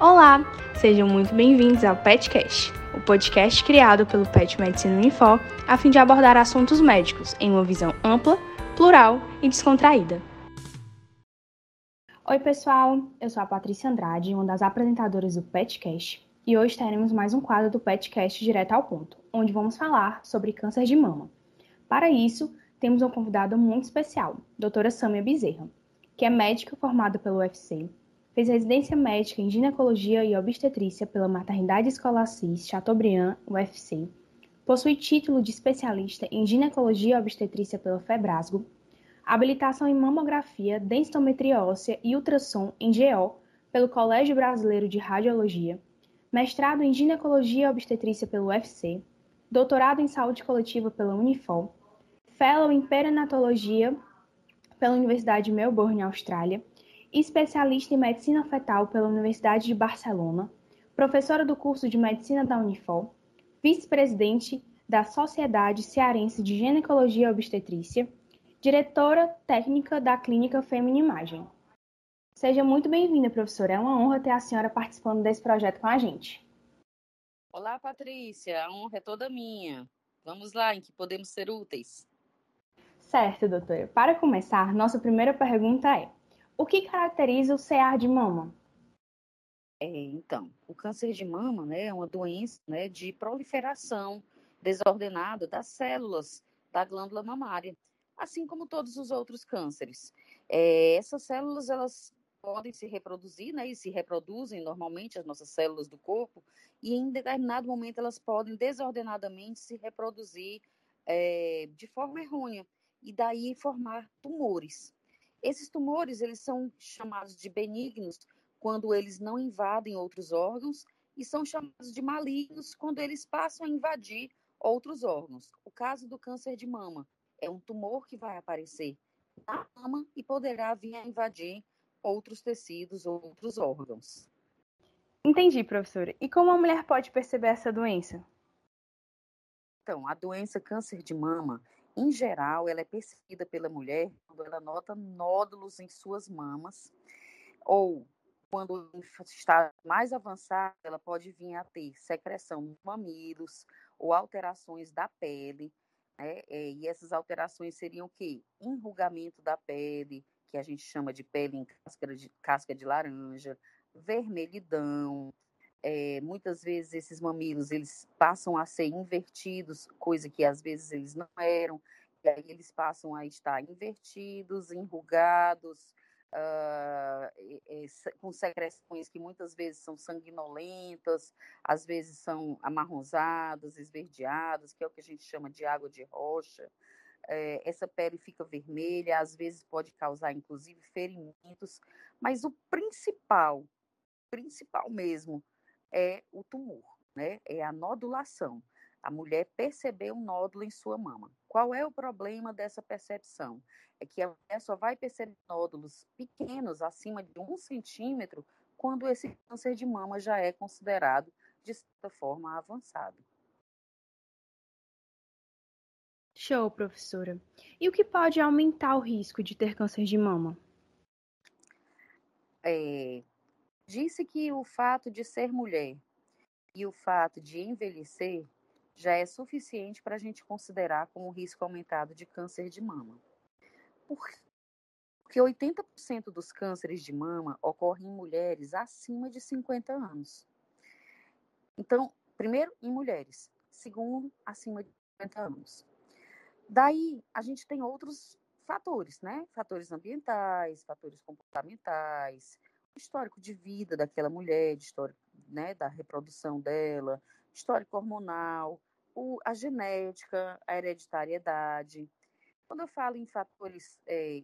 Olá, sejam muito bem-vindos ao PetCast, o podcast criado pelo Pet Medicina Unifor a fim de abordar assuntos médicos em uma visão ampla, plural e descontraída. Oi, pessoal, eu sou a Patrícia Andrade, uma das apresentadoras do PetCast, e hoje teremos mais um quadro do PetCast direto ao ponto, onde vamos falar sobre câncer de mama. Para isso, temos uma convidada muito especial, doutora Samia Bezerra, que é médica formada pelo UFC, fez residência médica em ginecologia e obstetrícia pela Maternidade Escolar CIS Chateaubriand, UFC, possui título de especialista em ginecologia e obstetrícia pela Febrasgo, habilitação em mamografia, densitometria óssea e ultrassom em GO pelo Colégio Brasileiro de Radiologia, mestrado em ginecologia e obstetrícia pelo UFC, doutorado em saúde coletiva pela Unifol, fellow em perinatologia pela Universidade de Melbourne, Austrália, especialista em medicina fetal pela Universidade de Barcelona, professora do curso de medicina da Unifol, vice-presidente da Sociedade Cearense de Ginecologia e Obstetrícia, diretora técnica da Clínica Feminimagem. Seja muito bem-vinda, professora. É uma honra ter a senhora participando desse projeto com a gente. Olá, Patrícia. A honra é toda minha. Vamos lá, em que podemos ser úteis. Certo, doutora. Para começar, nossa primeira pergunta é: o que caracteriza o CA de mama? É, então, o câncer de mama né, é uma doença né, de proliferação desordenada das células da glândula mamária, assim como todos os outros cânceres. É, essas células elas podem se reproduzir, né, e se reproduzem normalmente as nossas células do corpo, e em determinado momento elas podem desordenadamente se reproduzir é, de forma errônea e daí formar tumores. Esses tumores, eles são chamados de benignos quando eles não invadem outros órgãos e são chamados de malignos quando eles passam a invadir outros órgãos. O caso do câncer de mama é um tumor que vai aparecer na mama e poderá vir a invadir outros tecidos, outros órgãos. Entendi, professora. E como a mulher pode perceber essa doença? Então, a doença câncer de mama, em geral, ela é percebida pela mulher quando ela nota nódulos em suas mamas, ou quando está mais avançada, ela pode vir a ter secreção nos mamilos ou alterações da pele, né? É, e essas alterações seriam o quê? Enrugamento da pele, que a gente chama de pele em casca de, casca de laranja, vermelhidão, é, muitas vezes esses mamilos eles passam a ser invertidos, coisa que às vezes eles não eram, e aí eles passam a estar invertidos, enrugados, uh, é, com secreções que muitas vezes são sanguinolentas, às vezes são amarronzadas, esverdeadas, que é o que a gente chama de água de rocha. É, essa pele fica vermelha, às vezes pode causar inclusive ferimentos, mas o principal, principal mesmo, é o tumor, né? É a nodulação. A mulher percebeu um nódulo em sua mama. Qual é o problema dessa percepção? É que a mulher só vai perceber nódulos pequenos, acima de um centímetro, quando esse câncer de mama já é considerado, de certa forma, avançado. Show, professora. E o que pode aumentar o risco de ter câncer de mama? É, Disse que o fato de ser mulher e o fato de envelhecer já é suficiente para a gente considerar como risco aumentado de câncer de mama. Porque 80% dos cânceres de mama ocorrem em mulheres acima de 50 anos. Então, primeiro, em mulheres. Segundo, acima de 50 anos. Daí, a gente tem outros fatores, né? Fatores ambientais, fatores comportamentais, histórico de vida daquela mulher, de histórico, né, da reprodução dela, histórico hormonal, o, a genética, a hereditariedade. Quando eu falo em fatores é,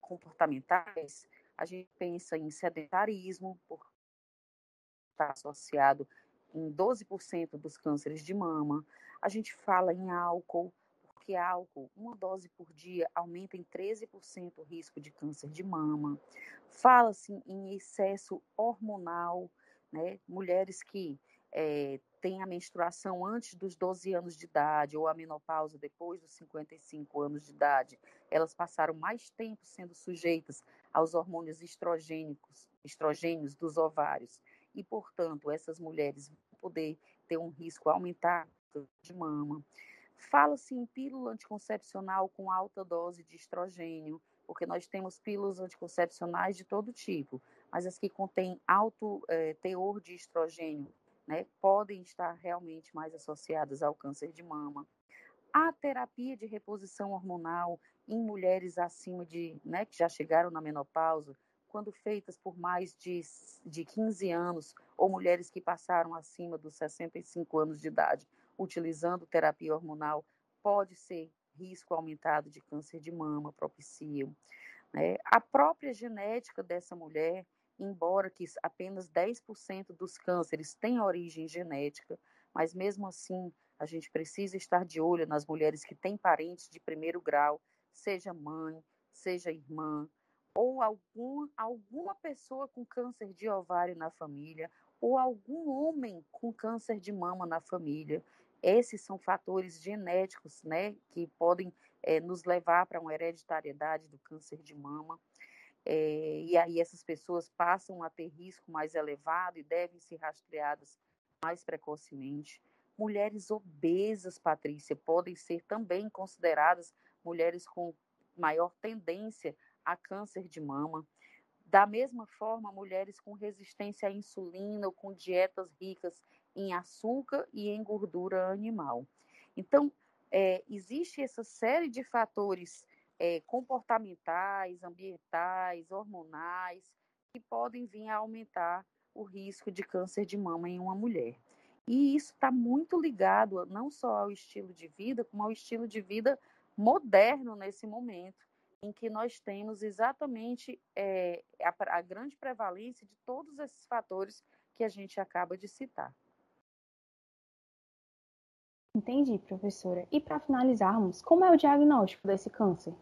comportamentais, a gente pensa em sedentarismo, por está associado em 12% dos cânceres de mama. A gente fala em álcool, que álcool, uma dose por dia, aumenta em 13% o risco de câncer de mama. Fala-se em excesso hormonal, né? Mulheres que é, têm a menstruação antes dos 12 anos de idade ou a menopausa depois dos 55 anos de idade, elas passaram mais tempo sendo sujeitas aos hormônios estrogênicos, estrogênios dos ovários e, portanto, essas mulheres vão poder ter um risco aumentado de mama. Fala-se em pílula anticoncepcional com alta dose de estrogênio, porque nós temos pílulas anticoncepcionais de todo tipo, mas as que contêm alto eh, teor de estrogênio né, podem estar realmente mais associadas ao câncer de mama. A terapia de reposição hormonal em mulheres acima de, né, que já chegaram na menopausa, quando feitas por mais de, de 15 anos, ou mulheres que passaram acima dos 65 anos de idade, utilizando terapia hormonal, pode ser risco aumentado de câncer de mama, propiciam. Né? A própria genética dessa mulher, embora que apenas 10% dos cânceres tenham origem genética, mas mesmo assim a gente precisa estar de olho nas mulheres que têm parentes de primeiro grau, seja mãe, seja irmã, ou algum, alguma pessoa com câncer de ovário na família, ou algum homem com câncer de mama na família. Esses são fatores genéticos, né, que podem é, nos levar para uma hereditariedade do câncer de mama. É, e aí essas pessoas passam a ter risco mais elevado e devem ser rastreadas mais precocemente. Mulheres obesas, Patrícia, podem ser também consideradas mulheres com maior tendência a câncer de mama. Da mesma forma, mulheres com resistência à insulina ou com dietas ricas em açúcar e em gordura animal. Então, é, existe essa série de fatores é, comportamentais, ambientais, hormonais, que podem vir a aumentar o risco de câncer de mama em uma mulher. E isso está muito ligado não só ao estilo de vida, como ao estilo de vida moderno nesse momento, em que nós temos exatamente é, a, a grande prevalência de todos esses fatores que a gente acaba de citar. Entendi, professora. E para finalizarmos, como é o diagnóstico desse câncer?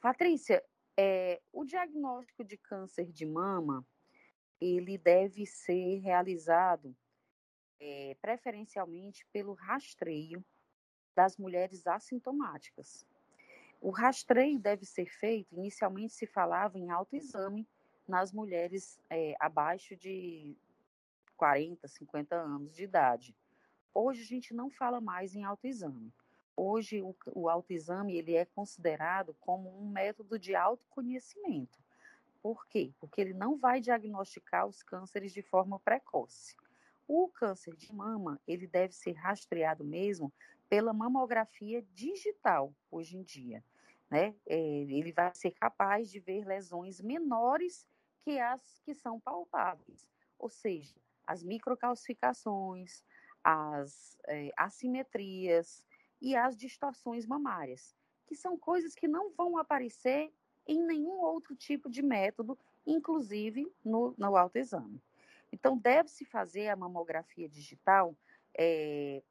Patrícia, é, o diagnóstico de câncer de mama ele deve ser realizado é, preferencialmente pelo rastreio das mulheres assintomáticas. O rastreio deve ser feito, inicialmente se falava em autoexame nas mulheres é, abaixo de 40, 50 anos de idade. Hoje a gente não fala mais em autoexame. Hoje o, o autoexame ele é considerado como um método de autoconhecimento. Por quê? Porque ele não vai diagnosticar os cânceres de forma precoce. O câncer de mama, ele deve ser rastreado mesmo pela mamografia digital hoje em dia né? É, ele vai ser capaz de ver lesões menores que as que são palpáveis, ou seja, as microcalcificações, as é, assimetrias e as distorções mamárias, que são coisas que não vão aparecer em nenhum outro tipo de método, inclusive no, no autoexame. Então, deve-se fazer a mamografia digital é,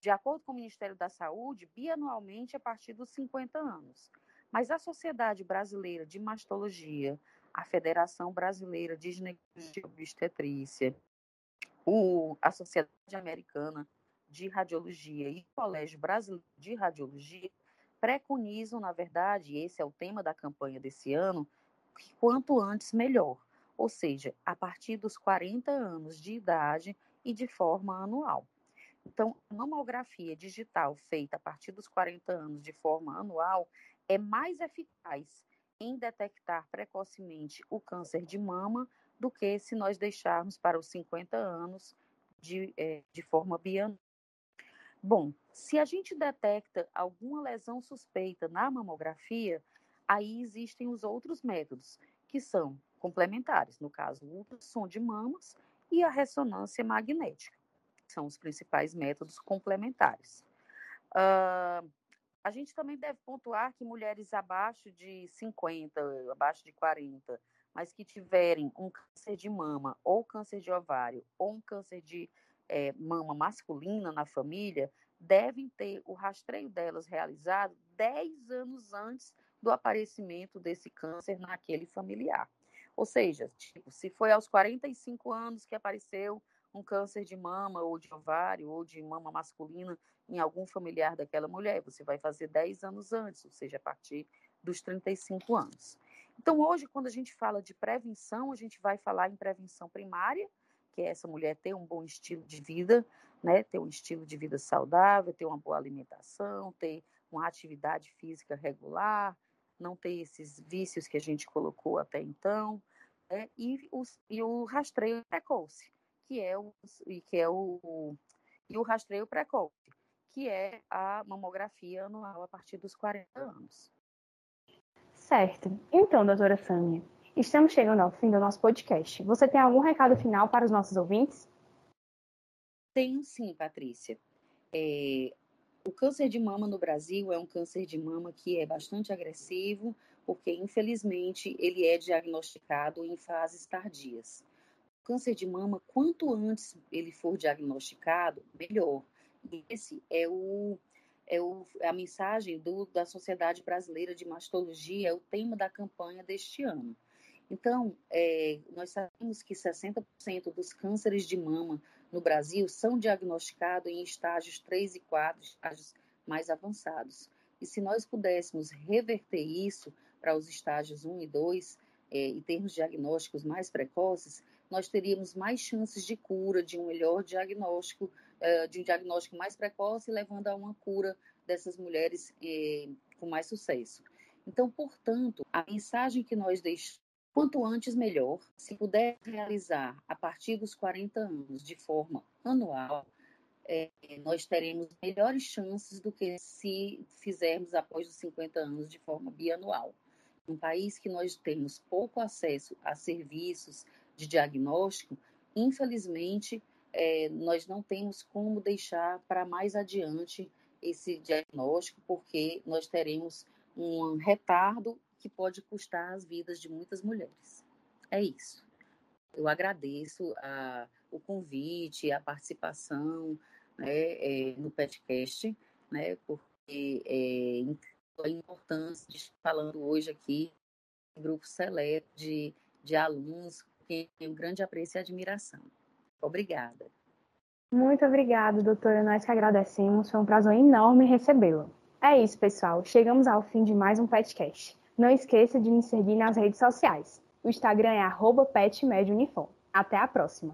de acordo com o Ministério da Saúde, bianualmente a partir dos 50 anos. Mas a Sociedade Brasileira de Mastologia, a Federação Brasileira de Ginecologia e Obstetrícia, o, a Sociedade Americana de Radiologia e o Colégio Brasileiro de Radiologia preconizam, na verdade, esse é o tema da campanha desse ano, que quanto antes melhor, ou seja, a partir dos 40 anos de idade e de forma anual. Então, a mamografia digital feita a partir dos 40 anos de forma anual é mais eficaz em detectar precocemente o câncer de mama do que se nós deixarmos para os 50 anos de, é, de forma bianual. Bom, se a gente detecta alguma lesão suspeita na mamografia, aí existem os outros métodos, que são complementares, no caso, o ultrassom de mamas e a ressonância magnética são os principais métodos complementares. Uh, a gente também deve pontuar que mulheres abaixo de 50, abaixo de 40, mas que tiverem um câncer de mama, ou câncer de ovário, ou um câncer de é, mama masculina na família, devem ter o rastreio delas realizado 10 anos antes do aparecimento desse câncer naquele familiar. Ou seja, tipo, se foi aos 45 anos que apareceu um câncer de mama ou de ovário ou de mama masculina em algum familiar daquela mulher, você vai fazer 10 anos antes, ou seja, a partir dos 35 anos. Então, hoje, quando a gente fala de prevenção, a gente vai falar em prevenção primária, que é essa mulher ter um bom estilo de vida, né? ter um estilo de vida saudável, ter uma boa alimentação, ter uma atividade física regular, não ter esses vícios que a gente colocou até então, né? e, os, e o rastreio precoce, que é o, que é o, e o rastreio precoce, que é a mamografia anual a partir dos 40 anos. Certo. Então, doutora Sâmia, estamos chegando ao fim do nosso podcast. Você tem algum recado final para os nossos ouvintes? Tenho sim, Patrícia. É, o câncer de mama no Brasil é um câncer de mama que é bastante agressivo, porque infelizmente ele é diagnosticado em fases tardias. Câncer de mama, quanto antes ele for diagnosticado, melhor. Esse é o é o, a mensagem do, da Sociedade Brasileira de Mastologia, é o tema da campanha deste ano. Então, é, nós sabemos que 60% dos cânceres de mama no Brasil são diagnosticados em estágios 3 e 4, estágios mais avançados. E se nós pudéssemos reverter isso para os estágios 1 e 2, é, e termos diagnósticos mais precoces, nós teríamos mais chances de cura, de um melhor diagnóstico, é, de um diagnóstico mais precoce, levando a uma cura dessas mulheres é, com mais sucesso. Então, portanto, a mensagem que nós deixamos Quanto antes, melhor. Se puder realizar a partir dos 40 anos de forma anual, é, nós teremos melhores chances do que se fizermos após os 50 anos de forma bianual. Um país que nós temos pouco acesso a serviços de diagnóstico, infelizmente, é, nós não temos como deixar para mais adiante esse diagnóstico, porque nós teremos um retardo que pode custar as vidas de muitas mulheres. É isso. Eu agradeço a, o convite, a participação né, é, no podcast, né, porque é, a importância de estar falando hoje aqui grupo seleto de, de alunos um grande apreço e admiração. Obrigada. Muito obrigada, doutora. Nós que agradecemos. Foi um prazer enorme recebê-la. É isso, pessoal. Chegamos ao fim de mais um podcast. Não esqueça de me seguir nas redes sociais. O Instagram é petmeduniform. Até a próxima!